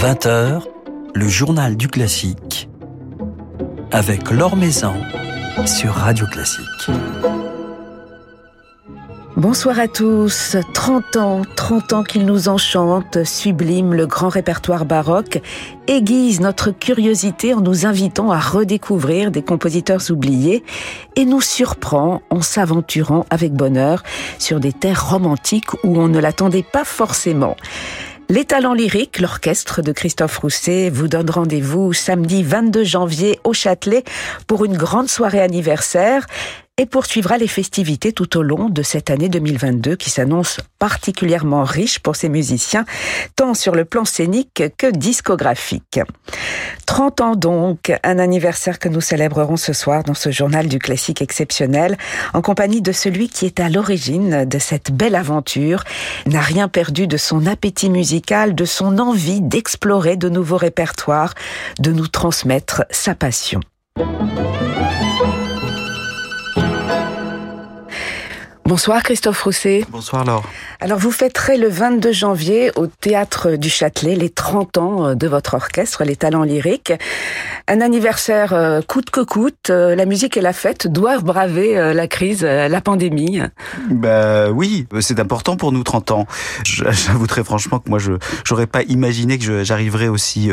20h, le journal du classique avec Laure Maison sur Radio Classique. Bonsoir à tous. 30 ans, 30 ans qu'il nous enchante, sublime le grand répertoire baroque, aiguise notre curiosité en nous invitant à redécouvrir des compositeurs oubliés et nous surprend en s'aventurant avec bonheur sur des terres romantiques où on ne l'attendait pas forcément. Les talents lyriques, l'orchestre de Christophe Rousset vous donne rendez-vous samedi 22 janvier au Châtelet pour une grande soirée anniversaire et poursuivra les festivités tout au long de cette année 2022 qui s'annonce particulièrement riche pour ces musiciens, tant sur le plan scénique que discographique. 30 ans donc, un anniversaire que nous célébrerons ce soir dans ce journal du classique exceptionnel, en compagnie de celui qui est à l'origine de cette belle aventure, n'a rien perdu de son appétit musical, de son envie d'explorer de nouveaux répertoires, de nous transmettre sa passion. Bonsoir Christophe Rousset. Bonsoir Laure. Alors vous fêterez le 22 janvier au Théâtre du Châtelet les 30 ans euh, de votre orchestre, les talents lyriques. Un anniversaire euh, coûte que coûte. Euh, la musique et la fête doivent braver la crise, la pandémie. Bah oui, c'est important pour nous 30 ans. J'avoue très franchement que moi je j'aurais pas imaginé que j'arriverais aussi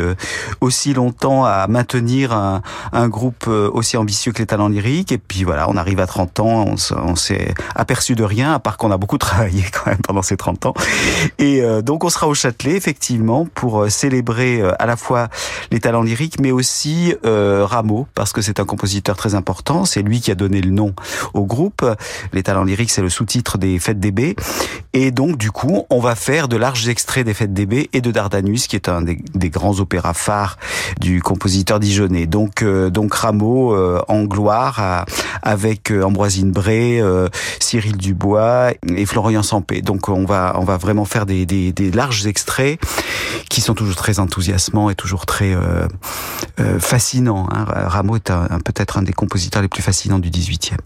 aussi longtemps à maintenir un, un, groupe aussi ambitieux que les talents lyriques. Et puis voilà, on arrive à 30 ans, on s'est aperçu de rien, à part qu'on a beaucoup travaillé quand même pendant ces 30 ans. Et euh, donc on sera au Châtelet, effectivement, pour euh, célébrer euh, à la fois les talents lyriques, mais aussi Rameau, parce que c'est un compositeur très important. C'est lui qui a donné le nom au groupe. Les talents lyriques, c'est le sous-titre des Fêtes des Baies. Et donc, du coup, on va faire de larges extraits des Fêtes des Baies et de Dardanus, qui est un des, grands opéras phares du compositeur dijonnais. Donc, donc Rameau en gloire, avec Ambroisine Bray, Cyril Dubois et Florian Sampé. Donc on va on va vraiment faire des, des, larges extraits qui sont toujours très enthousiasmants et toujours très euh, euh, fascinants. Hein. Rameau est peut-être un des compositeurs les plus fascinants du 18e.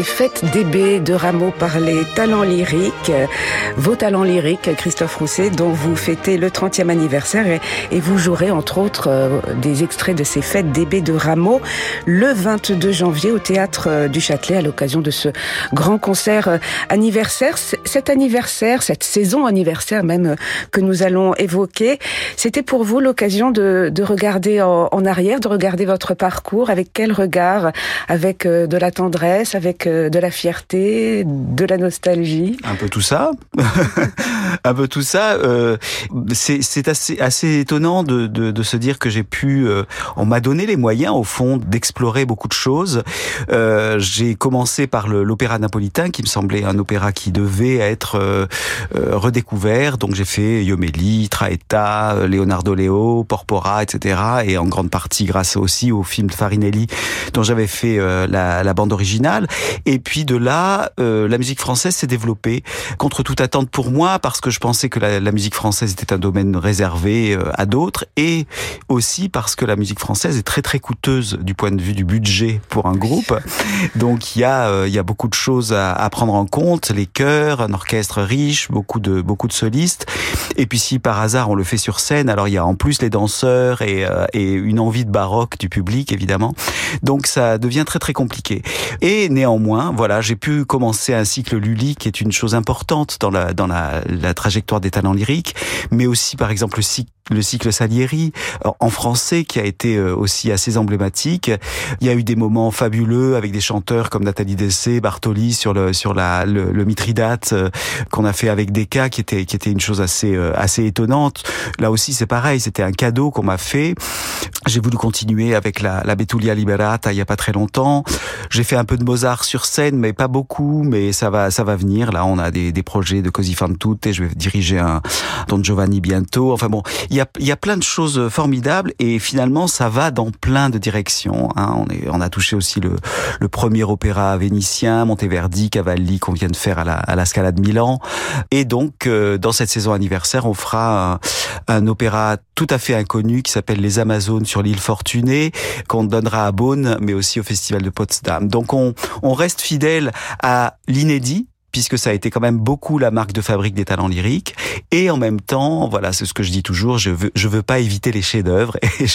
Des fêtes d'Ébé de Rameau par les talents lyriques, vos talents lyriques, Christophe Rousset, dont vous fêtez le 30e anniversaire et, vous jouerez entre autres euh, des extraits de ces fêtes d'Ébé de Rameau le 22 janvier au théâtre euh, du Châtelet à l'occasion de ce grand concert euh, anniversaire. Cet anniversaire, cette saison anniversaire même que nous allons évoquer, c'était pour vous l'occasion de, de regarder en, arrière, de regarder votre parcours, avec quel regard, avec de la tendresse, avec de la fierté, de la nostalgie Un peu tout ça. un peu tout ça. Euh, c'est assez, assez étonnant de, de, de se dire que j'ai pu... Euh, on m'a donné les moyens, au fond, d'explorer beaucoup de choses. Euh, j'ai commencé par l'opéra napolitain, qui me semblait un opéra qui devait être euh, euh, redécouvert. Donc j'ai fait Yomelli, Traetta, Leonardo Leo, Porpora, etc. Et en grande partie grâce aussi au film de Farinelli, dont j'avais fait la, la, bande originale. Et puis de là, la musique française s'est développée contre toute attente pour moi, parce que je pensais que la, musique française était un domaine réservé à d'autres, et aussi parce que la musique française est très très coûteuse du point de vue du budget pour un groupe. Donc il y a euh, il y a beaucoup de choses à, prendre en compte, les chœurs, un orchestre riche, beaucoup de beaucoup de solistes. Et puis si par hasard on le fait sur scène, alors il y a en plus les danseurs et, euh, une envie de baroque du public évidemment. Donc ça devient très très compliqué. Et néanmoins, voilà, j'ai pu commencer un cycle Lully qui est une chose importante dans la dans la trajectoire des talents lyriques, mais aussi par exemple le cycle le cycle Salieri en français qui a été euh, aussi assez emblématique. Il y a eu des moments fabuleux avec des chanteurs comme Nathalie Dessé, Bartoli sur le sur la le, le Mithridate euh, qu'on a fait avec Deka qui était qui était une chose assez euh, assez étonnante. Là aussi c'est pareil, c'était un cadeau qu'on m'a fait. J'ai voulu continuer avec la la Betulia Liberata il y a pas très longtemps. J'ai fait un peu de Mozart sur scène mais pas beaucoup mais ça va ça va venir. Là on a des des projets de Così fan tutte et je vais diriger un Don Giovanni bientôt. Enfin bon, il y a plein de choses formidables et finalement ça va dans plein de directions. Hein. On, a touché aussi le, premier opéra vénitien, Monteverdi, Cavalli qu'on vient de faire à la, Scala de Milan. Et donc euh, dans cette saison anniversaire, on fera un, opéra tout à fait inconnu qui s'appelle Les Amazones sur l'île Fortunée, qu'on donnera à Beaune, mais aussi au Festival de Potsdam. Donc on, on reste fidèle à l'inédit puisque ça a été quand même beaucoup la marque de fabrique des talents lyriques. Et en même temps, voilà, c'est ce que je dis toujours, je veux, je veux pas éviter les chefs-d'œuvre et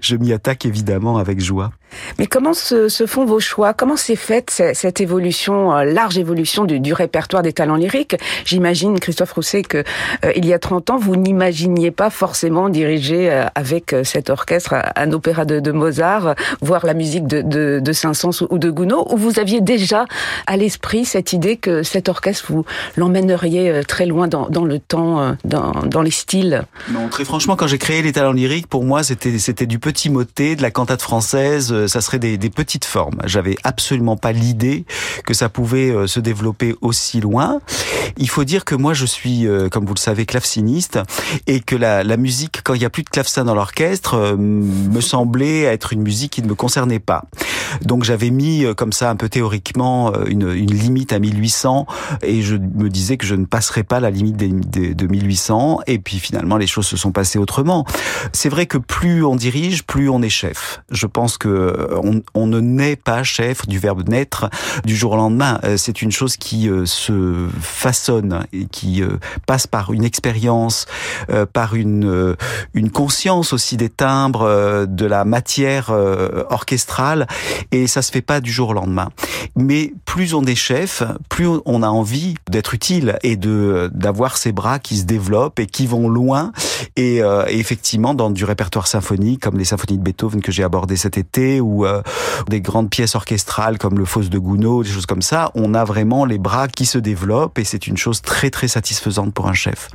je, m'y attaque évidemment avec joie. Mais comment se, font vos choix? Comment s'est faite cette évolution, euh, large évolution du, répertoire des talents lyriques? J'imagine, Christophe Rousset, que euh, il y a 30 ans, vous n'imaginiez pas forcément diriger euh, avec cet orchestre un opéra de, Mozart, voir la musique de, de, de Saint-Saëns ou de Gounod, ou vous aviez déjà à l'esprit cette idée que cet orchestre, vous l'emmèneriez euh, très loin dans, le temps, euh, dans, les styles? Non, très franchement, quand j'ai créé les talents lyriques, pour moi, c'était du petit motet, de la cantate française, euh, ça serait des, petites formes. J'avais absolument pas l'idée que ça pouvait se développer aussi loin. Il faut dire que moi, je suis, comme vous le savez, claveciniste, et que la, la musique, quand il y a plus de clavecin dans l'orchestre, me semblait être une musique qui ne me concernait pas. Donc j'avais mis comme ça un peu théoriquement une, une limite à 1800 et je me disais que je ne passerais pas la limite des, des, de 1800 et puis finalement les choses se sont passées autrement. C'est vrai que plus on dirige, plus on est chef. Je pense que euh, on, on ne naît pas chef du verbe naître du jour au lendemain. Euh, c'est une chose qui euh, se façonne et qui passe par une expérience, par une une conscience aussi des timbres, de la matière orchestrale et ça se fait pas du jour au lendemain. Mais plus on est chef, plus on a envie d'être utile et de d'avoir ces bras qui se développent et qui vont loin. Et, euh, effectivement, dans du répertoire symphonique, comme les symphonies de Beethoven que j'ai abordé cet été, ou euh, des grandes pièces orchestrales comme le Fausse de Gounod, des choses comme ça, on a vraiment les bras qui se développent et c'est une chose très très satisfaisante pour un chef.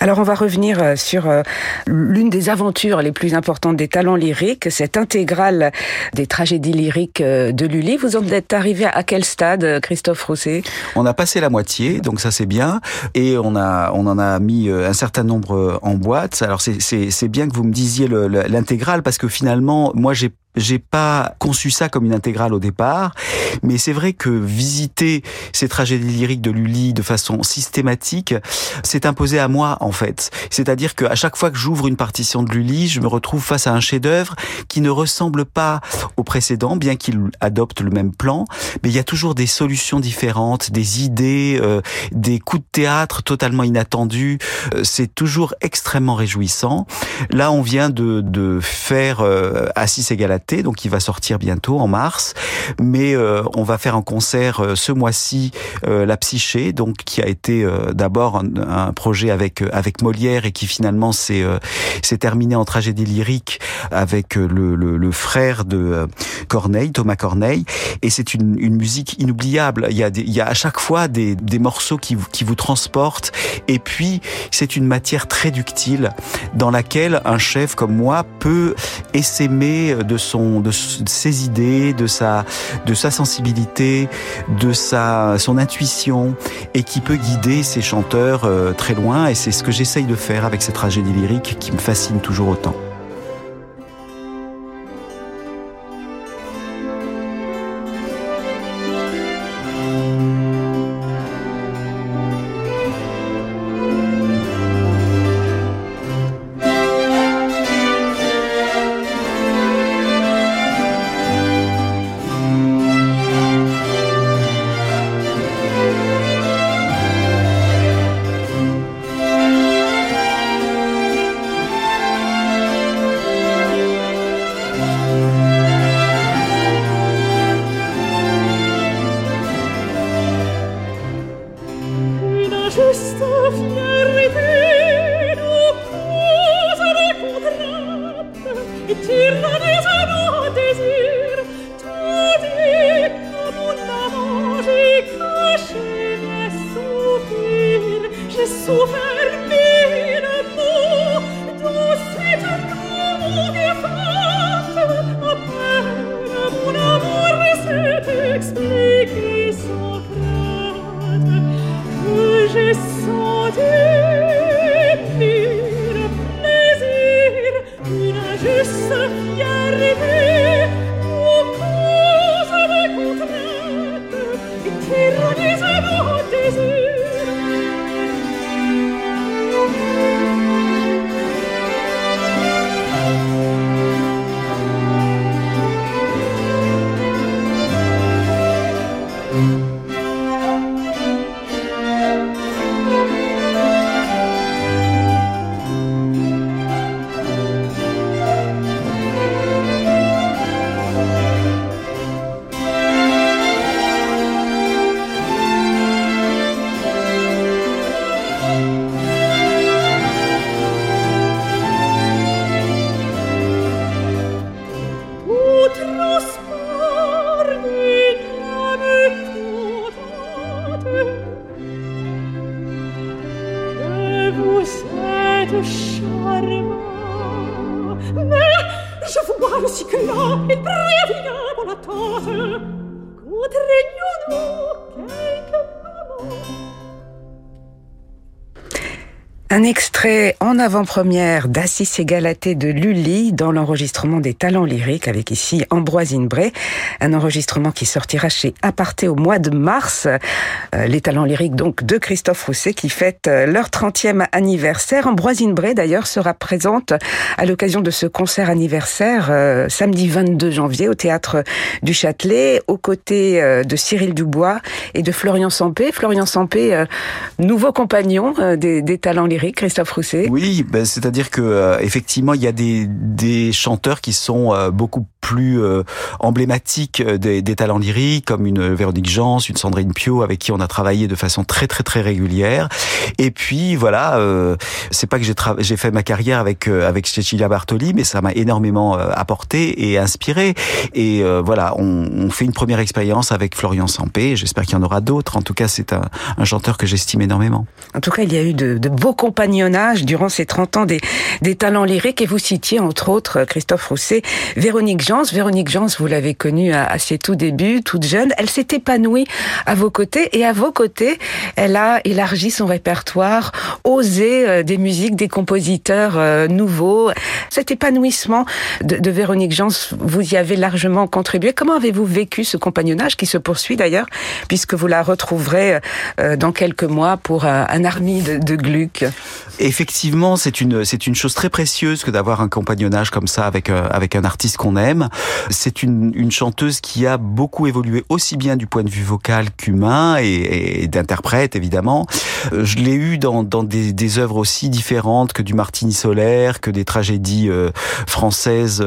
Alors on va revenir euh, sur euh, l'une des aventures les plus importantes des talents lyriques, cette intégrale des tragédies lyriques euh, de Lully. Vous en êtes arrivé à quel stade, Christophe Rousset On a passé la moitié, donc ça c'est bien, et on a on en a mis un certain nombre en boîte. Alors c'est bien que vous me disiez l'intégrale parce que finalement moi j'ai J'ai pas conçu ça comme une intégrale au départ, mais c'est vrai que visiter ces tragédies lyriques de Lully de façon systématique s'est imposé à moi en fait. C'est-à-dire qu'à chaque fois que j'ouvre une partition de Lully, je me retrouve face à un chef-d'œuvre qui ne ressemble pas au précédent, bien qu'il adopte le même plan, mais il y a toujours des solutions différentes, des idées, euh, des coups de théâtre totalement inattendus. Euh, c'est toujours extrêmement réjouissant. Là, on vient de, de faire euh, Assis et Donc il va sortir bientôt en mars, mais euh, on va faire un concert euh, ce mois-ci, La Psyché, donc qui a été d'abord un, un, projet avec avec Molière et qui finalement s'est s'est terminé en tragédie lyrique avec le, le, le frère de Corneille, Thomas Corneille, et c'est une, une musique inoubliable. Il y a des, il y a à chaque fois des, des morceaux qui vous, qui vous transportent, et puis c'est une matière très ductile dans laquelle un chef comme moi peut essaimer de son de ses idées, de sa de sa sensibilité, de sa son intuition et qui peut guider ses chanteurs euh, très loin et c'est ce que j'essaye de faire avec cette tragédie lyrique qui me fascine toujours autant. 昨日 farsi che là il breve volatosa, cotregnuno Un extrait en avant-première d'Assis et Galatée de Lully dans l'enregistrement des talents lyriques avec ici Ambroise Inbré. Un enregistrement qui sortira chez Aparté au mois de mars. Euh, les talents lyriques donc de Christophe Rousset qui fête euh, leur 30e anniversaire. Ambroise Inbré d'ailleurs sera présente à l'occasion de ce concert anniversaire euh, samedi 22 janvier au théâtre du Châtelet aux côtés de Cyril Dubois et de Florian Sampé. Florian Sampé, nouveau compagnon des, des talents lyriques Christophe Rousset Oui, ben, c'est-à-dire que euh, effectivement, il y a des, des chanteurs qui sont euh, beaucoup plus euh, emblématiques des, des, talents lyriques, comme une Véronique Jans, une Sandrine Pio, avec qui on a travaillé de façon très très très régulière. Et puis voilà, c'est pas que j'ai j'ai fait ma carrière avec avec Cecilia Bartoli, mais ça m'a énormément apporté et inspiré. Et voilà, on, on, fait une première expérience avec Florian Sampé. J'espère qu'il y en aura d'autres. En tout cas, c'est un, un chanteur que j'estime énormément. En tout cas, il y a eu de, de beaux compagnonnage durant ces 30 ans des, des talents lyriques et vous citiez entre autres Christophe Rousset, Véronique Jans. Véronique Jans, vous l'avez connue à, à, ses tout débuts, toute jeune. Elle s'est épanouie à vos côtés et à vos côtés, elle a élargi son répertoire, osé euh, des musiques, des compositeurs euh, nouveaux. Cet épanouissement de, de Véronique Jans, vous y avez largement contribué. Comment avez-vous vécu ce compagnonnage qui se poursuit d'ailleurs, puisque vous la retrouverez euh, dans quelques mois pour un army de, de Gluck? Effectivement, c'est une c'est une chose très précieuse que d'avoir un compagnonnage comme ça avec avec un artiste qu'on aime. C'est une, une chanteuse qui a beaucoup évolué aussi bien du point de vue vocal qu'humain et, et d'interprète évidemment. Je l'ai eu dans, dans des, des œuvres aussi différentes que du Martini solaire, que des tragédies euh, françaises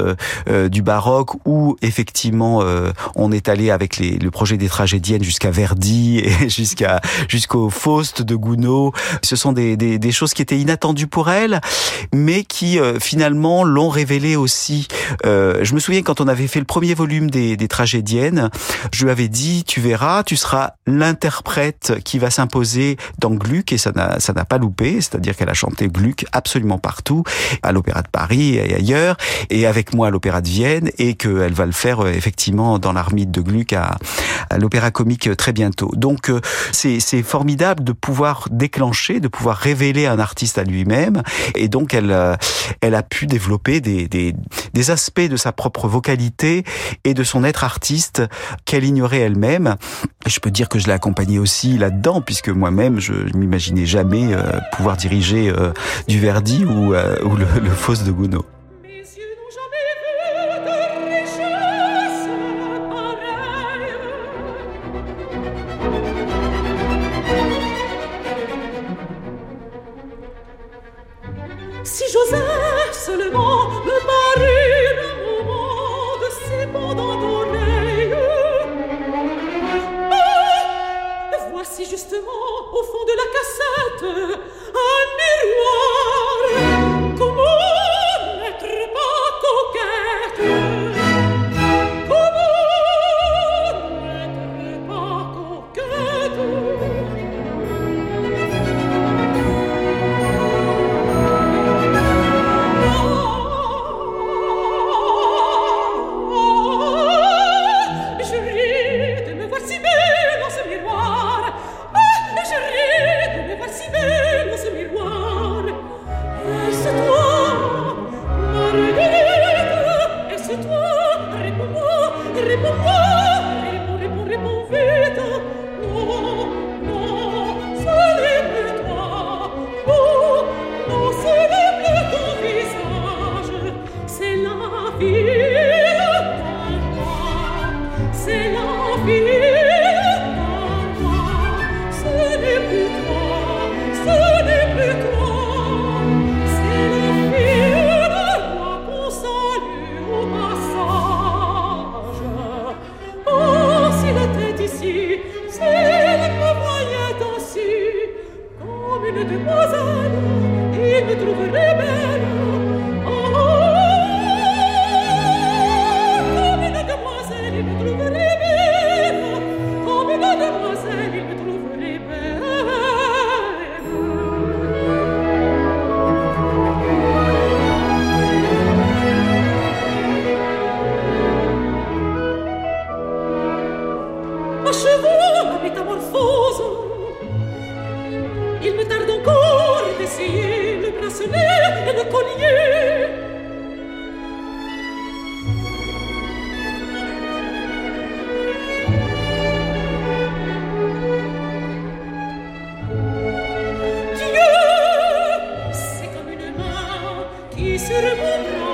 euh, du baroque, où effectivement euh, on est allé avec les, le projet des tragédiennes jusqu'à Verdi et jusqu'à jusqu'au Faust de Gounod. Ce sont des, des, des, choses qui étaient inattendues pour elle, mais qui finalement l'ont révélé aussi. je me souviens quand on avait fait le premier volume des, des tragédiennes, je lui avais dit tu verras, tu seras l'interprète qui va s'imposer dans Gluck et ça n'a ça n'a pas loupé, c'est-à-dire qu'elle a chanté Gluck absolument partout, à l'Opéra de Paris et ailleurs, et avec moi à l'Opéra de Vienne, et qu'elle va le faire euh, effectivement dans l'armide de Gluck à, l'Opéra Comique très bientôt. Donc euh, c'est formidable de pouvoir déclencher, de pouvoir révéler un artiste à lui-même, et donc elle euh, elle a pu développer des, des des aspects de sa propre vocalité et de son être artiste qu'elle ignorait elle-même. Je peux dire que je l'ai accompagnée aussi là-dedans, puisque moi-même, je ne m'imaginais jamais euh, pouvoir diriger euh, du Verdi ou, ou le, le de Gounod. miserable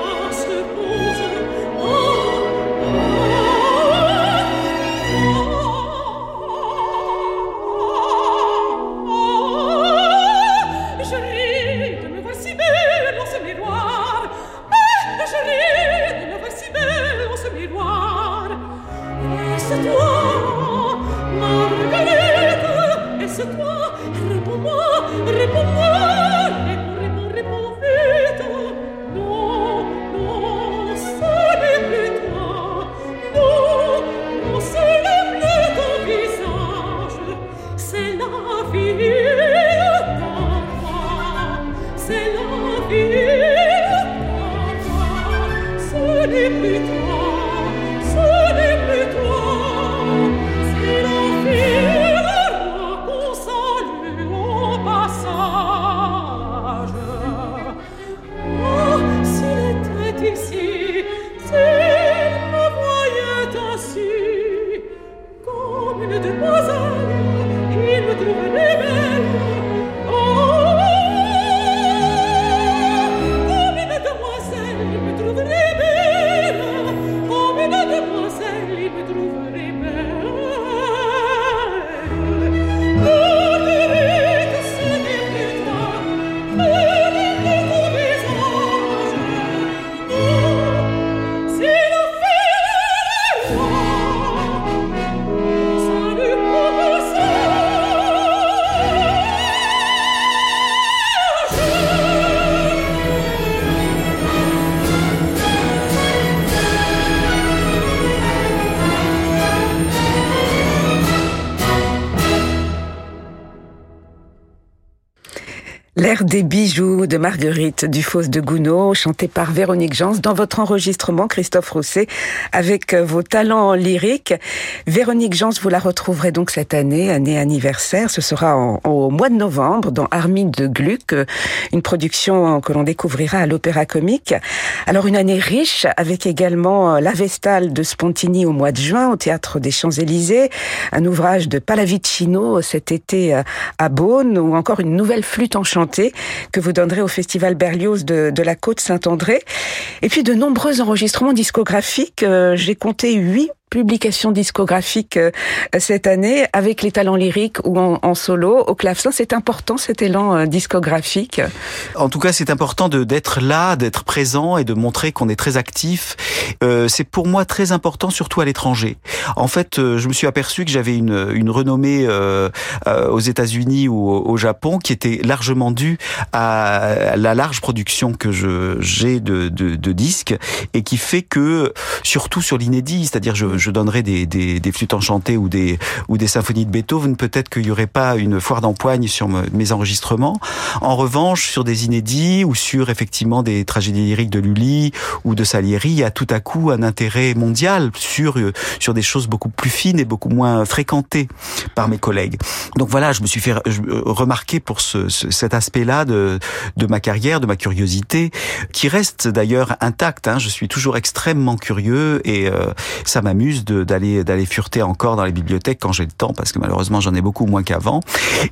song. Terre des bijoux de Marguerite Dufos de Gounod, chantée par Véronique Jans dans votre enregistrement, Christophe Rousset, avec euh, vos talents lyriques. Véronique Jans, vous la retrouverez donc cette année, année anniversaire. Ce sera au mois de novembre dans Armide de Gluck, euh, une production que l'on découvrira à l'Opéra Comique. Alors une année riche avec également euh, La Vestale de Spontini au mois de juin au Théâtre des Champs-Élysées, un ouvrage de Pallavicino cet été à Beaune ou encore une nouvelle flûte que vous donnerez au Festival Berlioz de, de la Côte-Saint-André. Et puis de nombreux enregistrements discographiques. Euh, j'ai compté huit publication discographique euh, cette année avec les talents lyriques ou en, solo au clavecin. C'est important cet élan euh, discographique. En tout cas, c'est important d'être là, d'être présent et de montrer qu'on est très actif. Euh, c'est pour moi très important, surtout à l'étranger. En fait, je me suis aperçu que j'avais une, une renommée aux États-Unis ou au, Japon qui était largement due à la large production que j'ai de, de, de disques et qui fait que surtout sur l'inédit, c'est-à-dire je, je donnerais des, des, des, flûtes enchantées ou des, ou des symphonies de Beethoven, peut-être qu'il n'y aurait pas une foire d'empoigne sur mes enregistrements. En revanche, sur des inédits ou sur effectivement des tragédies lyriques de Lully ou de Salieri, il y a tout à coup un intérêt mondial sur, sur des choses beaucoup plus fines et beaucoup moins fréquentées par mes collègues. Donc voilà, je me suis fait remarquer pour ce, cet aspect-là de, de ma carrière, de ma curiosité, qui reste d'ailleurs intact. Hein. Je suis toujours extrêmement curieux et euh, ça m'amuse d'aller d'aller fureter encore dans les bibliothèques quand j'ai le temps, parce que malheureusement j'en ai beaucoup moins qu'avant.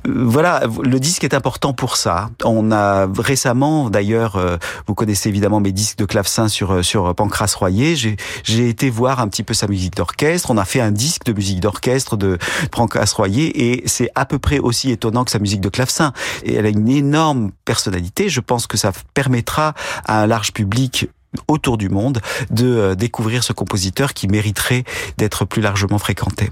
Euh, voilà, le disque est important pour ça. On a récemment, d'ailleurs, euh, vous connaissez évidemment mes disques de clavecin sur euh, sur Pancras Royer. J'ai j'ai été voir un petit peu sa musique d'orchestre. On a fait un disque de musique d'orchestre de Pancras Royer et c'est à peu près aussi étonnant que sa musique de clavecin. Et elle a une énorme personnalité. Je pense que ça permettra à un large public autour du monde de euh, découvrir ce compositeur qui mériterait d'être plus largement fréquenté.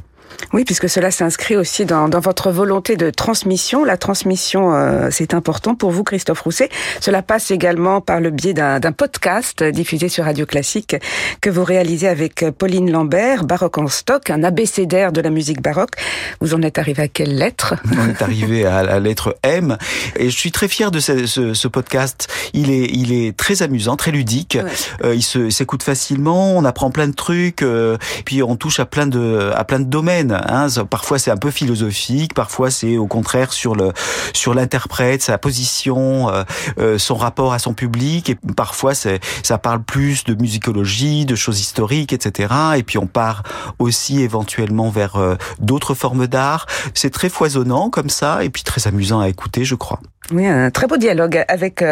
Oui, puisque cela s'inscrit aussi dans, dans, votre volonté de transmission. La transmission, euh, c'est important pour vous, Christophe Rousset. Cela passe également par le biais d'un podcast diffusé sur Radio Classique que vous réalisez avec Pauline Lambert, Baroque en stock, un abécédaire de la musique baroque. Vous en êtes arrivé à quelle lettre? On est arrivé à la lettre M. Et je suis très fier de ce, ce, ce podcast. Il est, il est très amusant, très ludique. Euh, il s'écoute facilement. On apprend plein de trucs. Euh, puis on touche à plein de, à plein de domaines Hein. Parfois c'est un peu philosophique, parfois c'est au contraire sur le sur l'interprète, sa position, euh, euh, son rapport à son public. Et parfois ça parle plus de musicologie, de choses historiques, etc. Et puis on part aussi éventuellement vers euh, d'autres formes d'art. C'est très foisonnant comme ça et puis très amusant à écouter, je crois. Oui, un très beau dialogue avec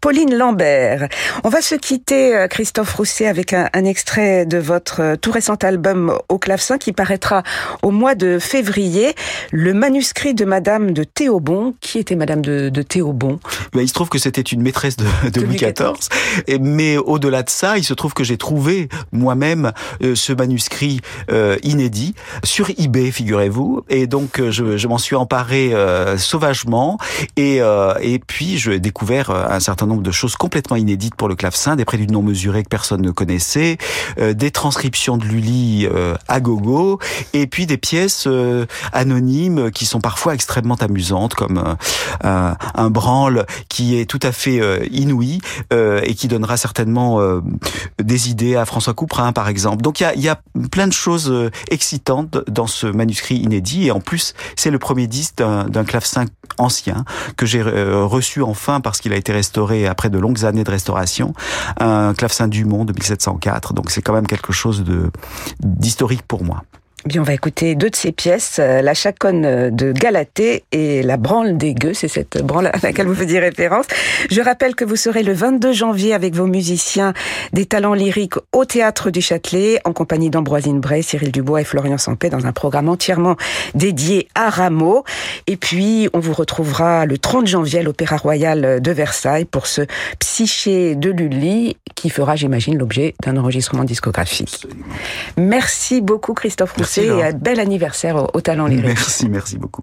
Pauline Lambert. On va se quitter, Christophe Rousset, avec un, un extrait de votre tout récent album au clavecin qui paraîtra au mois de février le manuscrit de Madame de Théobon. Qui était Madame de, de Théobon ben, Il se trouve que c'était une maîtresse de, de, Louis XIV. Et, mais au-delà de ça, il se trouve que j'ai trouvé moi-même euh, ce manuscrit euh, inédit sur eBay, figurez-vous. Et donc euh, je, je m'en suis emparé euh, sauvagement. Et, euh, et puis j'ai découvert un certain nombre de choses complètement inédites pour le clavecin, des préludes non mesurés que personne ne connaissait, des transcriptions de Lully à gogo, et puis des pièces euh, anonymes qui sont parfois extrêmement amusantes, comme euh, un branle qui est tout à fait euh, inouï et qui donnera certainement des idées à François Couperin, par exemple. Donc il y a, plein de choses excitantes dans ce manuscrit inédit, et en plus c'est le premier disque d'un clavecin ancien que j'ai reçu enfin parce qu'il a été restauré après de longues années de restauration, un clavecin Dumont de 1704. Donc c'est quand même quelque chose de d'historique pour moi. Bien, on va écouter deux de ces pièces, euh, la chaconne de Galatée et la branle des gueux, c'est cette branle à laquelle vous faisiez référence. Je rappelle que vous serez le 22 janvier avec vos musiciens des talents lyriques au Théâtre du Châtelet, en compagnie d'Ambroisine Bray, Cyril Dubois et Florian Sampé, dans un programme entièrement dédié à Rameau. Et puis, on vous retrouvera le 30 janvier à l'Opéra Royal de Versailles pour ce Psyché de Lully, qui fera, j'imagine, l'objet d'un enregistrement discographique. Merci beaucoup, Christophe Rousseau et un bel anniversaire au, au Talent Lyrique. Merci, merci beaucoup.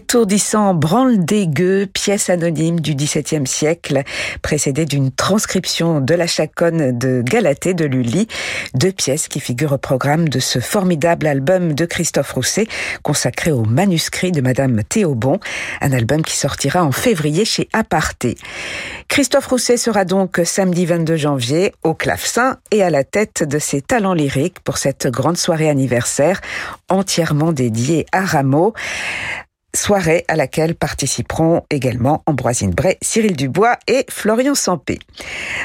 Étourdissant branle des gueux, pièce anonyme du XVIIe siècle, précédée d'une transcription de la chaconne de Galatée de Lully, deux pièces qui figurent au programme de ce formidable album de Christophe Rousset, consacré au manuscrit de Madame Théobon, un album qui sortira en février chez Aparté. Christophe Rousset sera donc samedi 22 janvier au clavecin et à la tête de ses talents lyriques pour cette grande soirée anniversaire entièrement dédiée à Rameau soirée à laquelle participeront également Ambroisine Bray, Cyril Dubois et Florian Sampé.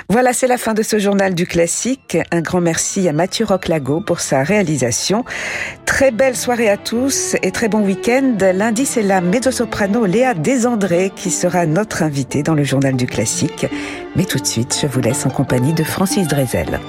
Voilà, c'est la fin de ce journal du classique. Un grand merci à Mathieu Roclago pour sa réalisation. Très belle soirée à tous et très bon week-end. Lundi, c'est la mezzo-soprano Léa Desandré qui sera notre invitée dans le journal du classique. Mais tout de suite, je vous laisse en compagnie de Francis Drezel.